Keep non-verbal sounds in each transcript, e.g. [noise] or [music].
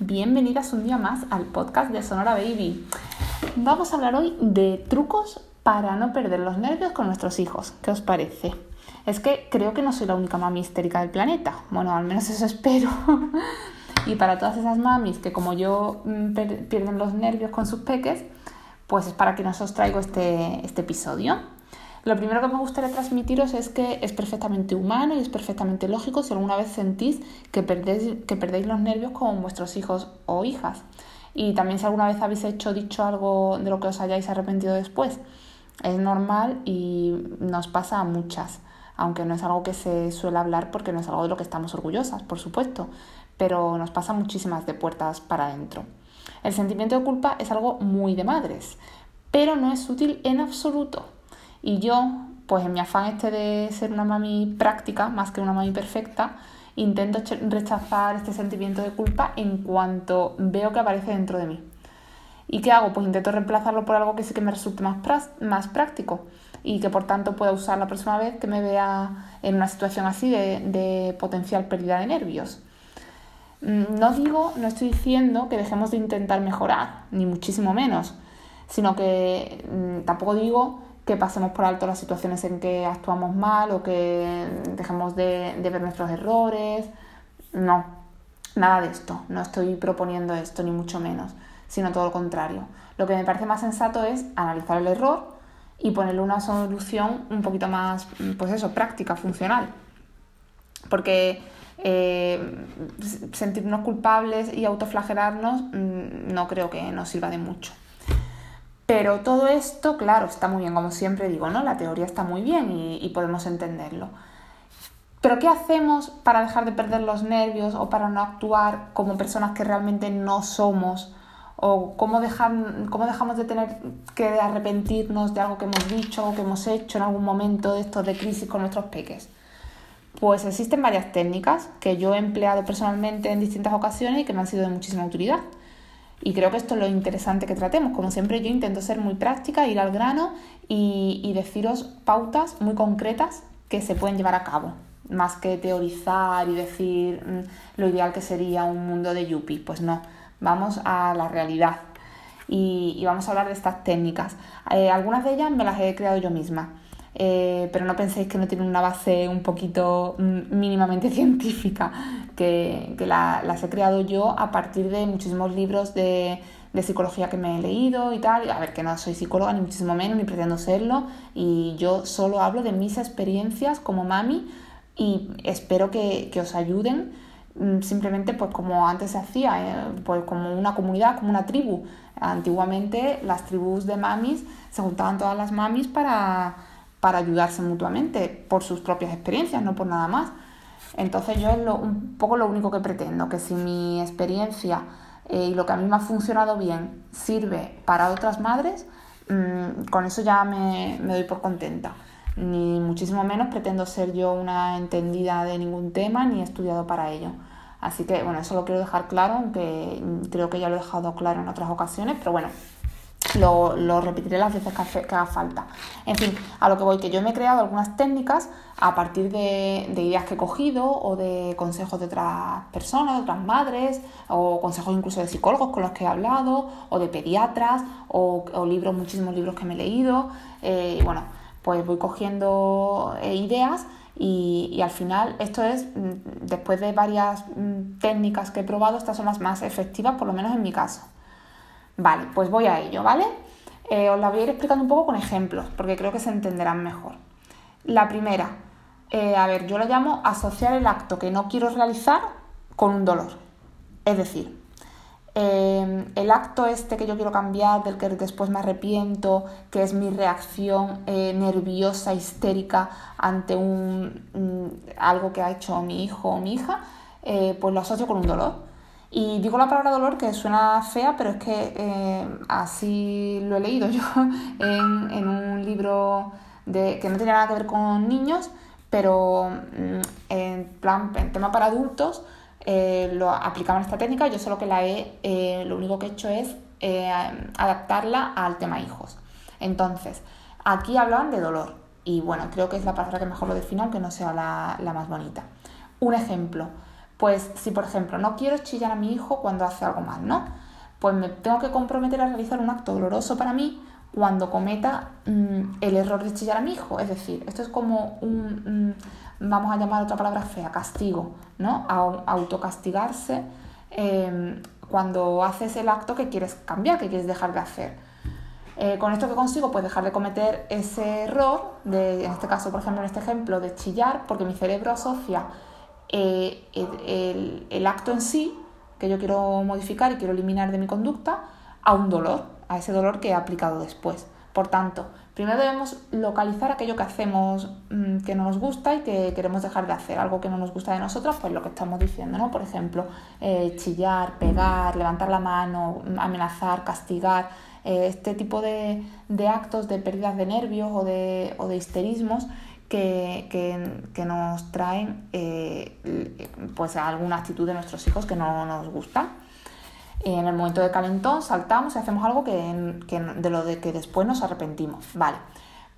bienvenidas un día más al podcast de Sonora Baby. Vamos a hablar hoy de trucos para no perder los nervios con nuestros hijos. ¿Qué os parece? Es que creo que no soy la única mami histérica del planeta. Bueno, al menos eso espero. [laughs] y para todas esas mamis que como yo mm, pierden los nervios con sus peques, pues es para que nos os traigo este, este episodio. Lo primero que me gustaría transmitiros es que es perfectamente humano y es perfectamente lógico si alguna vez sentís que perdéis, que perdéis los nervios con vuestros hijos o hijas. Y también si alguna vez habéis hecho dicho algo de lo que os hayáis arrepentido después. Es normal y nos pasa a muchas, aunque no es algo que se suele hablar porque no es algo de lo que estamos orgullosas, por supuesto, pero nos pasa muchísimas de puertas para adentro. El sentimiento de culpa es algo muy de madres, pero no es útil en absoluto. Y yo, pues en mi afán este de ser una mami práctica más que una mami perfecta, intento rechazar este sentimiento de culpa en cuanto veo que aparece dentro de mí. ¿Y qué hago? Pues intento reemplazarlo por algo que sí que me resulte más, más práctico y que por tanto pueda usar la próxima vez que me vea en una situación así de, de potencial pérdida de nervios. Mm, no digo, no estoy diciendo que dejemos de intentar mejorar, ni muchísimo menos, sino que mm, tampoco digo que pasemos por alto las situaciones en que actuamos mal o que dejemos de, ver nuestros errores. No, nada de esto. No estoy proponiendo esto, ni mucho menos, sino todo lo contrario. Lo que me parece más sensato es analizar el error y ponerle una solución un poquito más, pues eso, práctica, funcional. Porque eh, sentirnos culpables y autoflagelarnos mm, no creo que nos sirva de mucho. Pero todo esto, claro, está muy bien, como siempre digo, ¿no? La teoría está muy bien y, podemos entenderlo. Pero ¿qué hacemos para dejar de perder los nervios o para no actuar como personas que realmente no somos? ¿O cómo, cómo dejamos de tener que arrepentirnos de algo que hemos dicho o que hemos hecho en algún momento de estos de crisis con nuestros peques? Pues existen varias técnicas que yo he empleado personalmente en distintas ocasiones y que me han sido de muchísima utilidad. Y creo que esto es lo interesante que tratemos. Como siempre, yo intento ser muy práctica, ir al grano y, deciros pautas muy concretas que se pueden llevar a cabo. Más que teorizar y decir mm, lo ideal que sería un mundo de Yuppie. Pues no, vamos a la realidad y, vamos a hablar de estas técnicas. Eh, algunas de ellas me las he creado yo misma. Eh, pero no penséis que no tienen una base un poquito mm, mínimamente [laughs] científica, que, las he creado yo a partir de muchísimos libros de, psicología que me he leído y tal. A ver, que no soy psicóloga, ni muchísimo menos, ni pretendo serlo, y yo solo hablo de mis experiencias como mami y espero que, os ayuden mm, simplemente pues como antes se hacía, eh, pues como una comunidad, como una tribu. Antiguamente las tribus de mamis se juntaban todas las mamis para para ayudarse mutuamente por sus propias experiencias, no por nada más. Entonces yo es un poco lo único que pretendo, que si mi experiencia eh, y lo que a mí me ha funcionado bien sirve para otras madres, mm, con eso ya me, doy por contenta. Ni muchísimo menos pretendo ser yo una entendida de ningún tema ni he estudiado para ello. Así que bueno, eso lo quiero dejar claro, aunque creo que ya lo he dejado claro en otras ocasiones, pero bueno, lo, repetiré las veces que, haga falta. En fin, a lo que voy, que yo me he creado algunas técnicas a partir de, ideas que he cogido o de consejos de otras personas, de otras madres, o consejos incluso de psicólogos con los que he hablado, o de pediatras, o, libros, muchísimos libros que me he leído. Eh, y bueno, pues voy cogiendo eh, ideas y, y, al final esto es, mm, después de varias mm, técnicas que he probado, estas son las más efectivas, por lo menos en mi caso. Vale, pues voy a ello, ¿vale? Eh, os la voy a ir explicando un poco con ejemplos, porque creo que se entenderán mejor. La primera, eh, a ver, yo lo llamo asociar el acto que no quiero realizar con un dolor. Es decir, eh, el acto este que yo quiero cambiar, del que después me arrepiento, que es mi reacción nerviosa, histérica ante un, algo que ha hecho mi hijo o mi hija, pues lo asocio con un dolor. Y digo la palabra dolor que suena fea, pero es que eh, así lo he leído [laughs] yo en, un libro de, que no tenía nada que ver con niños, pero mm, en plan, en tema para adultos, eh, lo aplicaban esta técnica, yo solo que la he, eh, lo único que he hecho es adaptarla al tema hijos. Entonces, aquí hablaban de dolor, y bueno, creo que es la palabra que mejor lo define, aunque no sea la, la más bonita. Un ejemplo, Pues si, por ejemplo, no quiero chillar a mi hijo cuando hace algo mal, ¿no? Pues me tengo que comprometer a realizar un acto doloroso para mí cuando cometa mm, el error de chillar a mi hijo. Es decir, esto es como un, mm, vamos a llamar otra palabra fea, castigo, ¿no? autocastigarse em, cuando haces el acto que quieres cambiar, que quieres dejar de hacer. Eh, con esto que consigo, pues dejar de cometer ese error, de, en este caso, por ejemplo, en este ejemplo, de chillar, porque mi cerebro asocia eh, el, acto en sí, que yo quiero modificar y quiero eliminar de mi conducta, a un dolor, a ese dolor que he aplicado después. Por tanto, primero debemos localizar aquello que hacemos mm, que no nos gusta y que queremos dejar de hacer, algo que no nos gusta de nosotros, pues lo que estamos diciendo, ¿no? Por ejemplo, eh, chillar, pegar, levantar la mano, amenazar, castigar, eh, este tipo de, actos de pérdidas de nervios o de, o de histerismos que, que, nos traen eh, pues alguna actitud de nuestros hijos que no nos gusta en el momento de calentón saltamos y hacemos algo que, de lo de que después nos arrepentimos. Vale,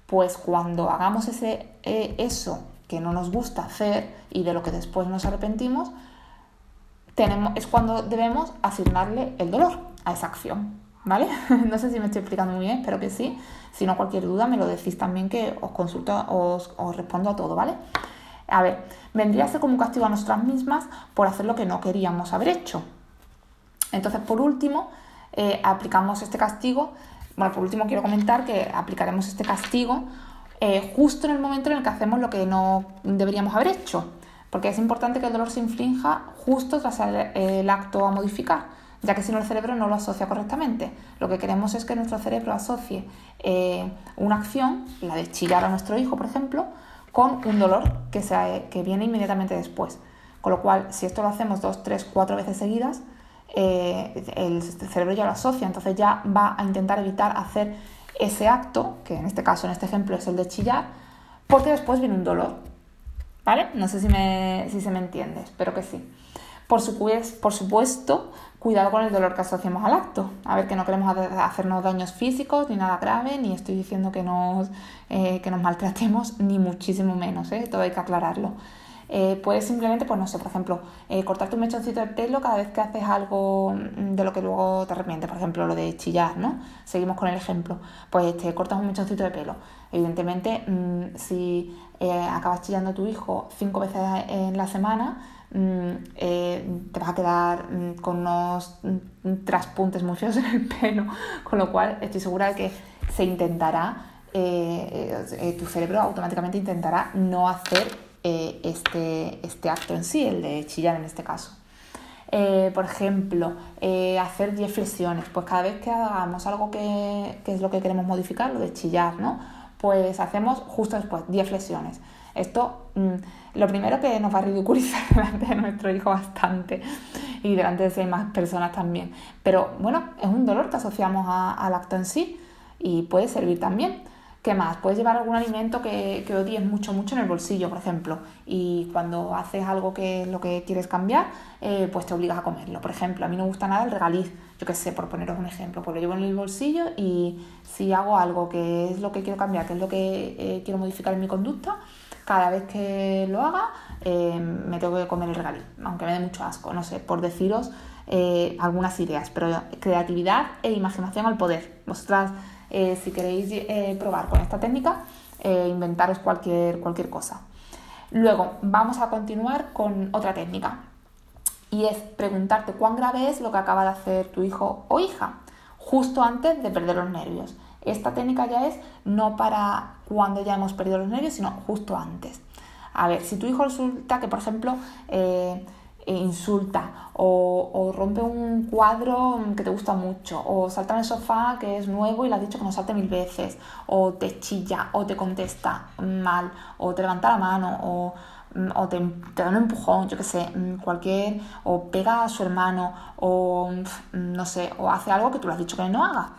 pues cuando hagamos ese, eh, eso que no nos gusta hacer y de lo que después nos arrepentimos, tenemos, es cuando debemos asignarle el dolor a esa acción. ¿Vale? [laughs] no sé si me estoy explicando muy bien, espero que sí. Si no, cualquier duda me lo decís también que os consulto, os, respondo a todo, ¿vale? A ver, vendría a ser como un castigo a nosotras mismas por hacer lo que no queríamos haber hecho. Entonces, por último, eh, aplicamos este castigo. Bueno, por último quiero comentar que aplicaremos este castigo eh, justo en el momento en el que hacemos lo que no deberíamos haber hecho, porque es importante que el dolor se inflinja justo tras el, acto a modificar, ya que si no el cerebro no lo asocia correctamente. Lo que queremos es que nuestro cerebro asocie eh, una acción, la de chillar a nuestro hijo, por ejemplo, con un dolor que, que viene inmediatamente después. Con lo cual, si esto lo hacemos dos, tres, cuatro veces seguidas, eh, el cerebro ya lo asocia, entonces ya va a intentar evitar hacer ese acto, que en este caso, en este ejemplo, es el de chillar, porque después viene un dolor. ¿Vale? No sé si, me, si se me entiende, espero que sí. Por supuesto, cuidado con el dolor que asociamos al acto. A ver, que no queremos hacernos daños físicos ni nada grave, ni estoy diciendo que nos, eh, que nos maltratemos, [laughs] ni muchísimo menos, ¿eh? todo hay que aclararlo. Eh, puedes simplemente, pues no sé, por ejemplo, eh, cortarte un mechoncito de pelo cada vez que haces algo de lo que luego te arrepientes, por ejemplo, lo de chillar, ¿no? Seguimos con el ejemplo. Pues te cortas un mechoncito de pelo. Evidentemente, mm, si acabas chillando a tu hijo cinco veces en la semana, mm, te vas a quedar con unos traspuntes muy feos en el pelo, [laughs] con lo cual estoy segura de que se intentará, tu cerebro automáticamente intentará no hacer eh, este, este, acto en sí, el de chillar en este caso. Eh, por ejemplo, eh, hacer 10 flexiones, pues cada vez que hagamos algo que, es lo que queremos modificar, lo de chillar, ¿no? Pues hacemos justo después 10 flexiones. Esto, mm, lo primero que nos va a ridiculizar [laughs] delante de nuestro hijo bastante y delante de seis más personas también. Pero bueno, es un dolor que asociamos al acto en sí y puede servir también. ¿Qué más? Puedes llevar algún alimento que, que, odies mucho, mucho en el bolsillo, por ejemplo, y cuando haces algo que es lo que quieres cambiar, eh, pues te obligas a comerlo. Por ejemplo, a mí no me gusta nada el regaliz, yo qué sé, por poneros un ejemplo, pues lo llevo en el bolsillo y si hago algo que es lo que quiero cambiar, que es lo que eh, quiero modificar en mi conducta, cada vez que lo haga eh, me tengo que comer el regaliz, aunque me dé mucho asco, no sé, por deciros algunas ideas, pero creatividad e imaginación al poder. Vosotras eh, si queréis eh, probar con esta técnica, eh, inventaros cualquier, cualquier cosa. Luego vamos a continuar con otra técnica y es preguntarte cuán grave es lo que acaba de hacer tu hijo o hija justo antes de perder los nervios. Esta técnica ya es no para cuando ya hemos perdido los nervios, sino justo antes. A ver, si tu hijo resulta que, por ejemplo, e insulta o, rompe un cuadro que te gusta mucho o salta en el sofá que es nuevo y le has dicho que no salte mil veces o te chilla o te contesta mal o te levanta la mano o, mm, te, da un empujón, yo qué sé, mm, cualquier, o pega a su hermano, o mm, no sé, o hace algo que tú le has dicho que no haga.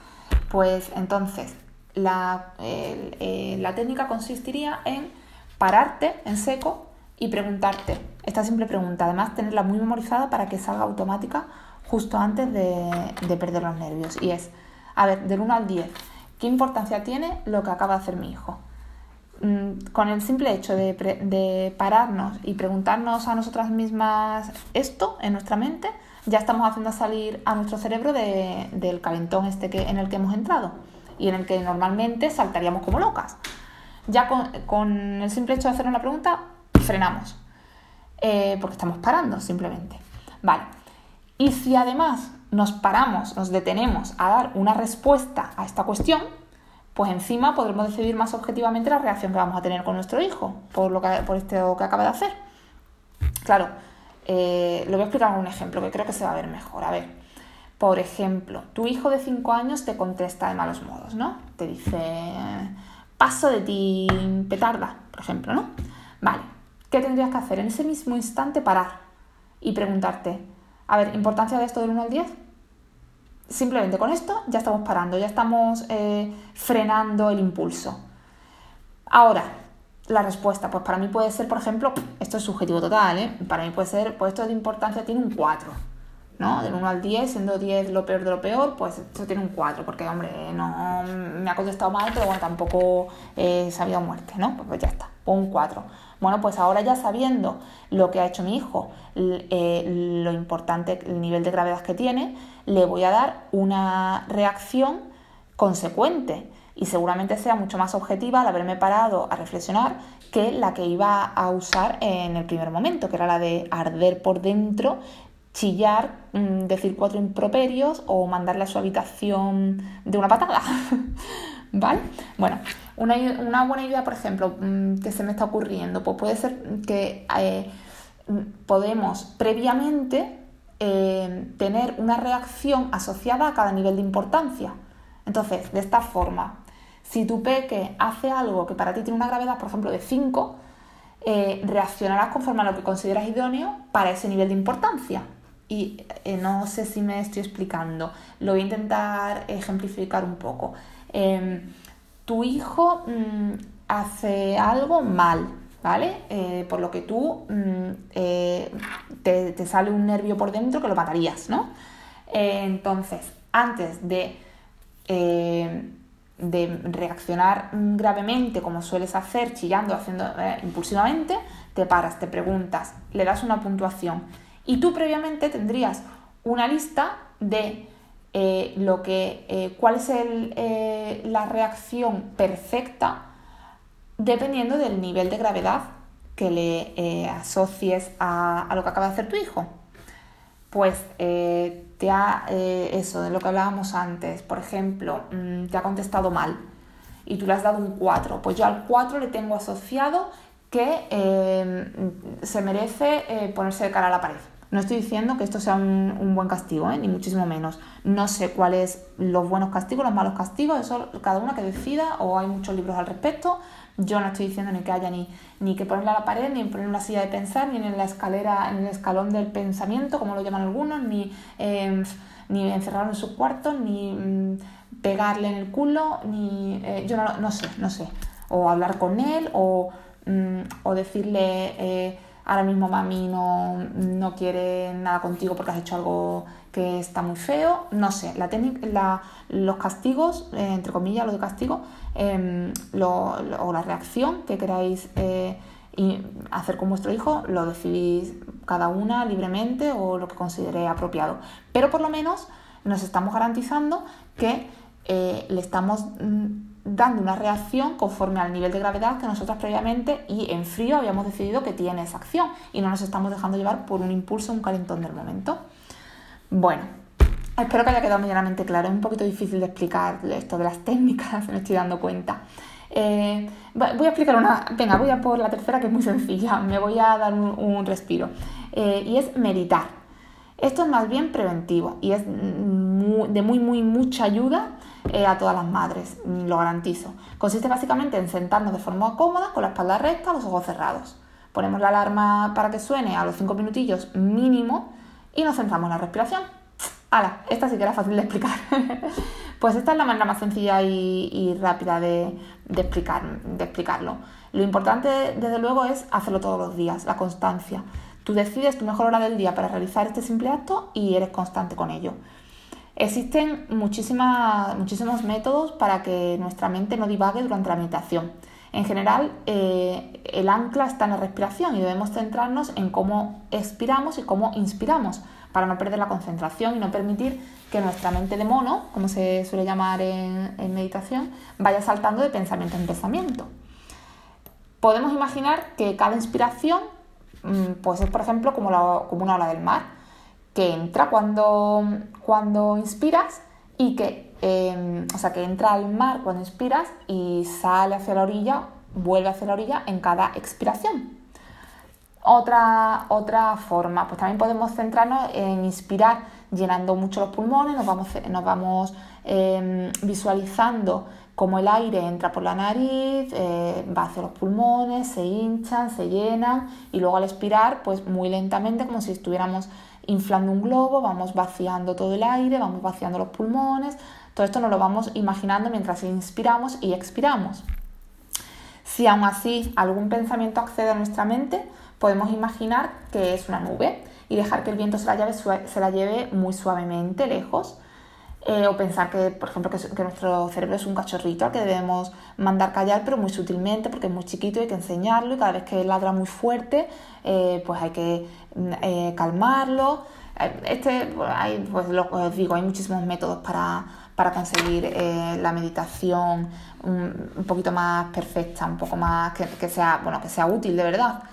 Pues entonces, la, eh, la técnica consistiría en pararte en seco y preguntarte esta simple pregunta. Además, tenerla muy memorizada para que salga automática justo antes de, perder los nervios. Y es, a ver, del 1 al 10, ¿qué importancia tiene lo que acaba de hacer mi hijo? mm, con el simple hecho de, pararnos y preguntarnos a nosotras mismas esto en nuestra mente, ya estamos haciendo salir a nuestro cerebro del calentón este que, en el que hemos entrado y en el que normalmente saltaríamos como locas. Ya con, el simple hecho de hacernos la pregunta, frenamos, eh, porque estamos parando simplemente. Vale. Y si además nos paramos, nos detenemos a dar una respuesta a esta cuestión, pues encima podremos decidir más objetivamente la reacción que vamos a tener con nuestro hijo por, lo que, por esto que acaba de hacer. Claro, eh, lo voy a explicar con un ejemplo que creo que se va a ver mejor. A ver, por ejemplo, tu hijo de 5 años te contesta de malos modos, ¿no? Te dice, paso de ti, petarda, por ejemplo, ¿no? Vale, ¿qué tendrías que hacer? En ese mismo instante parar y preguntarte, a ver, ¿importancia de esto del 1 al 10? Simplemente con esto ya estamos parando, ya estamos eh, frenando el impulso. Ahora, la respuesta, pues para mí puede ser, por ejemplo, esto es subjetivo total, ¿eh? Para mí puede ser, pues esto de importancia tiene un 4, ¿no? Del 1 al 10, siendo 10 lo peor de lo peor, pues esto tiene un 4, porque, hombre, no me ha contestado mal, pero bueno, tampoco he sabido muerte, ¿no? Pues, pues ya está, un 4. Bueno, pues ahora ya sabiendo lo que ha hecho mi hijo, eh, lo importante, el nivel de gravedad que tiene, le voy a dar una reacción consecuente y seguramente sea mucho más objetiva al haberme parado a reflexionar que la que iba a usar en el primer momento, que era la de arder por dentro, chillar, mm, decir cuatro improperios o mandarle a su habitación de una patada. [laughs] ¿Vale? Bueno, una, buena idea, por ejemplo, mm, que se me está ocurriendo, pues puede ser que eh, podemos previamente eh, tener una reacción asociada a cada nivel de importancia. Entonces, de esta forma, si tu peque hace algo que para ti tiene una gravedad, por ejemplo, de 5, eh, reaccionarás conforme a lo que consideras idóneo para ese nivel de importancia. Y no sé si me estoy explicando, lo voy a intentar ejemplificar un poco. Em, tu hijo mm, hace algo mal, ¿vale? Eh, por lo que tú mm, eh, te, sale un nervio por dentro que lo matarías, ¿no? Eh, entonces, antes de, de reaccionar gravemente, como sueles hacer, chillando, haciendo impulsivamente, te paras, te preguntas, le das una puntuación y tú previamente tendrías una lista de eh, lo que, eh, cuál es eh, la reacción perfecta dependiendo del nivel de gravedad que le asocies a, lo que acaba de hacer tu hijo. Pues te ha, eso de lo que hablábamos antes, por ejemplo, mm, te ha contestado mal y tú le has dado un 4, pues yo al 4 le tengo asociado que se merece ponerse de cara a la pared. No estoy diciendo que esto sea un, buen castigo, ¿eh? ni muchísimo menos. No sé cuáles los buenos castigos, los malos castigos, eso cada una que decida, o hay muchos libros al respecto. Yo no estoy diciendo ni que haya ni, ni que ponerle a la pared, ni poner una silla de pensar, ni en la escalera, en el escalón del pensamiento, como lo llaman algunos, ni, em, ni encerrarlo en su cuarto, ni mm, pegarle en el culo, ni. Eh, yo no, no, sé, no sé. O hablar con él, o, mm, o decirle. Eh, ahora mismo mami no, no quiere nada contigo porque has hecho algo que está muy feo, no sé, la los castigos, eh, entre comillas, los de castigo, em, o la reacción que queráis eh, hacer con vuestro hijo, lo decidís cada una libremente o lo que considere apropiado. Pero por lo menos nos estamos garantizando que eh, le estamos mm, dando una reacción conforme al nivel de gravedad que nosotras previamente y en frío habíamos decidido que tiene esa acción y no nos estamos dejando llevar por un impulso, un calentón del momento. Bueno, espero que haya quedado medianamente claro. Es un poquito difícil de explicar esto de las técnicas, [laughs] me estoy dando cuenta. Eh, voy a explicar una, venga, voy a por la tercera que es muy sencilla, [laughs] me voy a dar un, respiro. Eh, y es meditar. Esto es más bien preventivo y es de muy, muy, mucha ayuda eh, a todas las madres, mm, lo garantizo. Consiste básicamente en sentarnos de forma cómoda, con la espalda recta, los ojos cerrados. Ponemos la alarma para que suene a los 5 minutillos mínimo y nos centramos en la respiración. ¡Hala! Esta sí que era fácil de explicar. [laughs] pues esta es la manera más sencilla y, rápida de, explicar, de explicarlo. Lo importante, desde luego, es hacerlo todos los días, la constancia. Tú decides tu mejor hora del día para realizar este simple acto y eres constante con ello. Existen muchísimos métodos para que nuestra mente no divague durante la meditación. En general, eh, el ancla está en la respiración y debemos centrarnos en cómo expiramos y cómo inspiramos para no perder la concentración y no permitir que nuestra mente de mono, como se suele llamar en, meditación, vaya saltando de pensamiento en pensamiento. Podemos imaginar que cada inspiración mm, pues es, por ejemplo, como, como una ola del mar, que entra cuando, cuando inspiras y que, em, o sea, que entra al mar cuando inspiras y sale hacia la orilla, vuelve hacia la orilla en cada expiración. Otra, otra forma, pues también podemos centrarnos en inspirar llenando mucho los pulmones, nos vamos, nos vamos em, visualizando cómo el aire entra por la nariz, eh, va hacia los pulmones, se hinchan, se llenan y luego al expirar, pues muy lentamente, como si estuviéramos inflando un globo, vamos vaciando todo el aire, vamos vaciando los pulmones, todo esto nos lo vamos imaginando mientras inspiramos y expiramos. Si aún así algún pensamiento accede a nuestra mente, podemos imaginar que es una nube y dejar que el viento se la lleve, se la lleve muy suavemente lejos. Eh, o pensar que, por ejemplo, que, nuestro cerebro es un cachorrito al que debemos mandar callar, pero muy sutilmente, porque es muy chiquito y hay que enseñarlo, y cada vez que ladra muy fuerte, eh, pues hay que mm, eh, calmarlo. Este, hay, pues digo, hay muchísimos métodos para, conseguir la meditación un, poquito más perfecta, un poco más que, sea, bueno, que sea útil de verdad.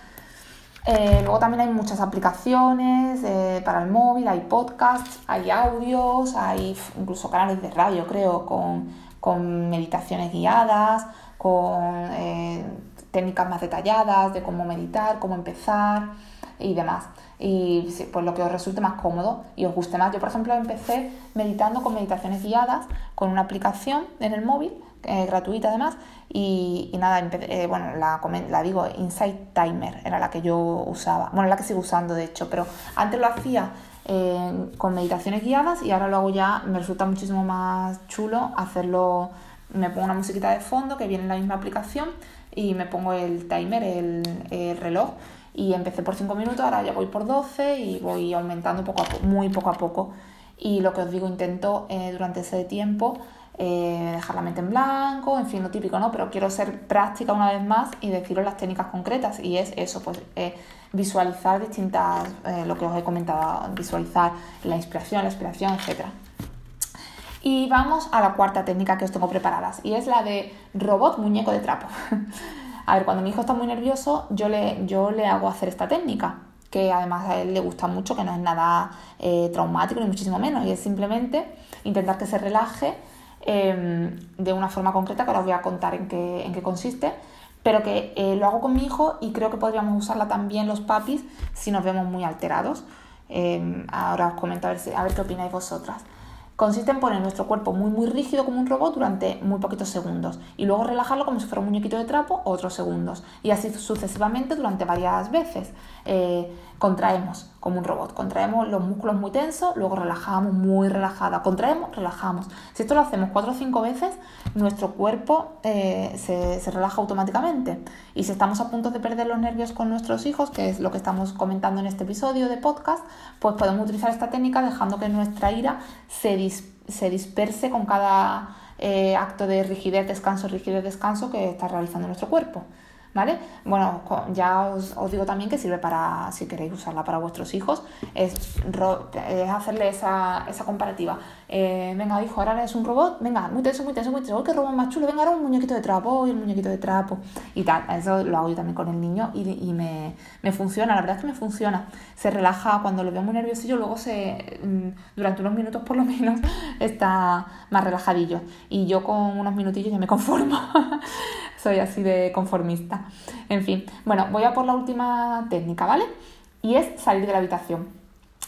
Eh, luego también hay muchas aplicaciones eh, para el móvil, hay podcasts, hay audios, hay incluso canales de radio, creo, con, meditaciones guiadas, con eh, técnicas más detalladas de cómo meditar, cómo empezar y demás. Y pues lo que os resulte más cómodo y os guste más. Yo, por ejemplo, empecé meditando con meditaciones guiadas con una aplicación en el móvil eh, gratuita además, y, nada, eh, bueno, la, la, digo, Insight Timer era la que yo usaba, bueno, la que sigo usando de hecho, pero antes lo hacía eh, con meditaciones guiadas y ahora lo hago ya, me resulta muchísimo más chulo hacerlo, me pongo una musiquita de fondo que viene en la misma aplicación y me pongo el timer, el, reloj y empecé por 5 minutos, ahora ya voy por 12 y voy aumentando poco a poco, muy poco a poco. Y lo que os digo, intento durante ese tiempo eh, dejar la mente en blanco, en fin, lo típico, ¿no? Pero quiero ser práctica una vez más y deciros las técnicas concretas y es eso, pues eh, visualizar distintas, eh, lo que os he comentado, visualizar la inspiración, la expiración, etc. Y vamos a la cuarta técnica que os tengo preparadas y es la de robot muñeco de trapo. [laughs] a ver, cuando mi hijo está muy nervioso, yo le, yo le hago hacer esta técnica que además a él le gusta mucho, que no es nada traumático ni muchísimo menos, y es simplemente intentar que se relaje Em, de una forma concreta que ahora os voy a contar en qué, en qué consiste, pero que eh, lo hago con mi hijo y creo que podríamos usarla también los papis si nos vemos muy alterados. Em, ahora os comento a ver, a ver qué opináis vosotras. Consiste en poner nuestro cuerpo muy muy rígido como un robot durante muy poquitos segundos y luego relajarlo como si fuera un muñequito de trapo otros segundos y así sucesivamente durante varias veces. Eh, contraemos como un robot, contraemos los músculos muy tensos, luego relajamos muy relajada, contraemos, relajamos. Si esto lo hacemos cuatro o cinco veces, nuestro cuerpo eh, se, se, relaja automáticamente. Y si estamos a punto de perder los nervios con nuestros hijos, que es lo que estamos comentando en este episodio de podcast, pues podemos utilizar esta técnica dejando que nuestra ira se, se disperse con cada eh, acto de rigidez, descanso, rigidez, descanso que está realizando nuestro cuerpo. ¿Vale? Bueno, ya os, digo también que sirve para, si queréis usarla para vuestros hijos, es, es hacerle esa, esa comparativa. Eh, venga, hijo, ahora eres un robot, venga, muy tenso, muy tenso, muy tenso, qué robot más chulo! Venga, ahora un muñequito de trapo, y el muñequito de trapo, y tal. Eso lo hago yo también con el niño y, y me, me, funciona, la verdad es que me funciona. Se relaja cuando lo veo muy nerviosillo, luego se, mm, durante unos minutos por lo menos, [laughs] está más relajadillo. Y yo con unos minutillos ya me conformo. [laughs] Soy así de conformista. En fin, bueno, voy a por la última técnica, ¿vale? Y es salir de la habitación.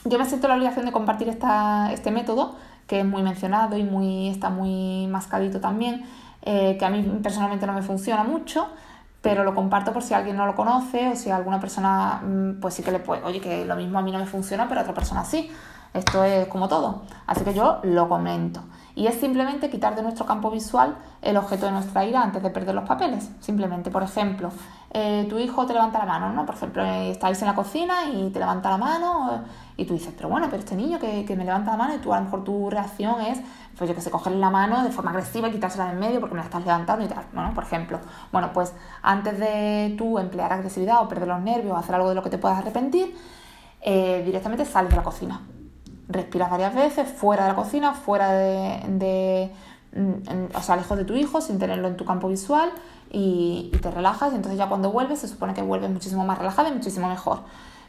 Yo me siento la obligación de compartir esta, este método, que es muy mencionado y muy, está muy mascadito también, eh, que a mí personalmente no me funciona mucho, pero lo comparto por si alguien no lo conoce o si alguna persona, mm, pues sí que le puede, oye, que lo mismo a mí no me funciona, pero a otra persona sí. Esto es como todo. Así que yo lo comento. Y es simplemente quitar de nuestro campo visual el objeto de nuestra ira antes de perder los papeles. Simplemente, por ejemplo, eh, tu hijo te levanta la mano, ¿no? Por ejemplo, eh, estáis en la cocina y te levanta la mano y tú dices, pero bueno, pero este niño que, me levanta la mano y tú a lo mejor tu reacción es, pues yo que sé, cogerle la mano de forma agresiva y quitársela de en medio porque me la estás levantando y tal, ¿no? Por ejemplo, bueno, pues antes de tú emplear agresividad o perder los nervios o hacer algo de lo que te puedas arrepentir, eh, directamente sales de la cocina. Respiras varias veces fuera de la cocina, fuera de, mm, o sea, lejos de tu hijo, sin tenerlo en tu campo visual y, te relajas y entonces ya cuando vuelves se supone que vuelves muchísimo más relajada y muchísimo mejor.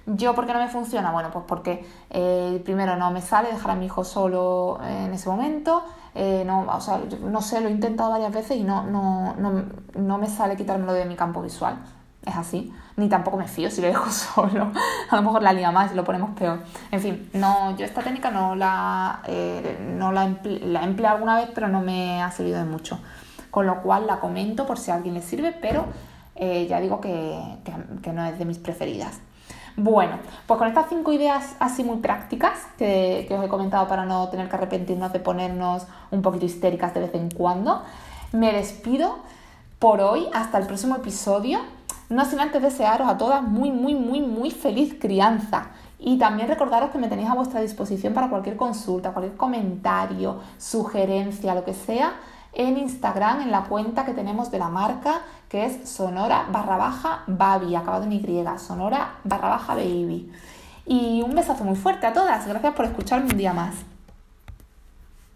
¿Yo por qué no me funciona? Bueno, pues porque eh, primero no me sale dejar a mi hijo solo en ese momento, eh, no, o sea, no sé, lo he intentado varias veces y no, no, no, no me sale quitármelo de mi campo visual. Es así. Ni tampoco me fío si lo dejo [laughs] solo. A lo mejor la lía más y lo ponemos peor. En fin, no, yo esta técnica no la, eh, no la, la he empleado alguna vez, pero no me ha servido de mucho con lo cual la comento por si a alguien le sirve, pero eh, ya digo que, no es de mis preferidas. Bueno, pues con estas cinco ideas así muy prácticas que, os he comentado para no tener que arrepentirnos de ponernos un poquito histéricas de vez en cuando, me despido por hoy hasta el próximo episodio. No sin antes desearos a todas muy, muy, muy, muy feliz crianza. Y también recordaros que me tenéis a vuestra disposición para cualquier consulta, cualquier comentario, sugerencia, lo que sea en Instagram en la cuenta que tenemos de la marca que es sonora barra baja baby, acabado en Y, sonora barra baja baby. Y un besazo muy fuerte a todas, gracias por escucharme un día más.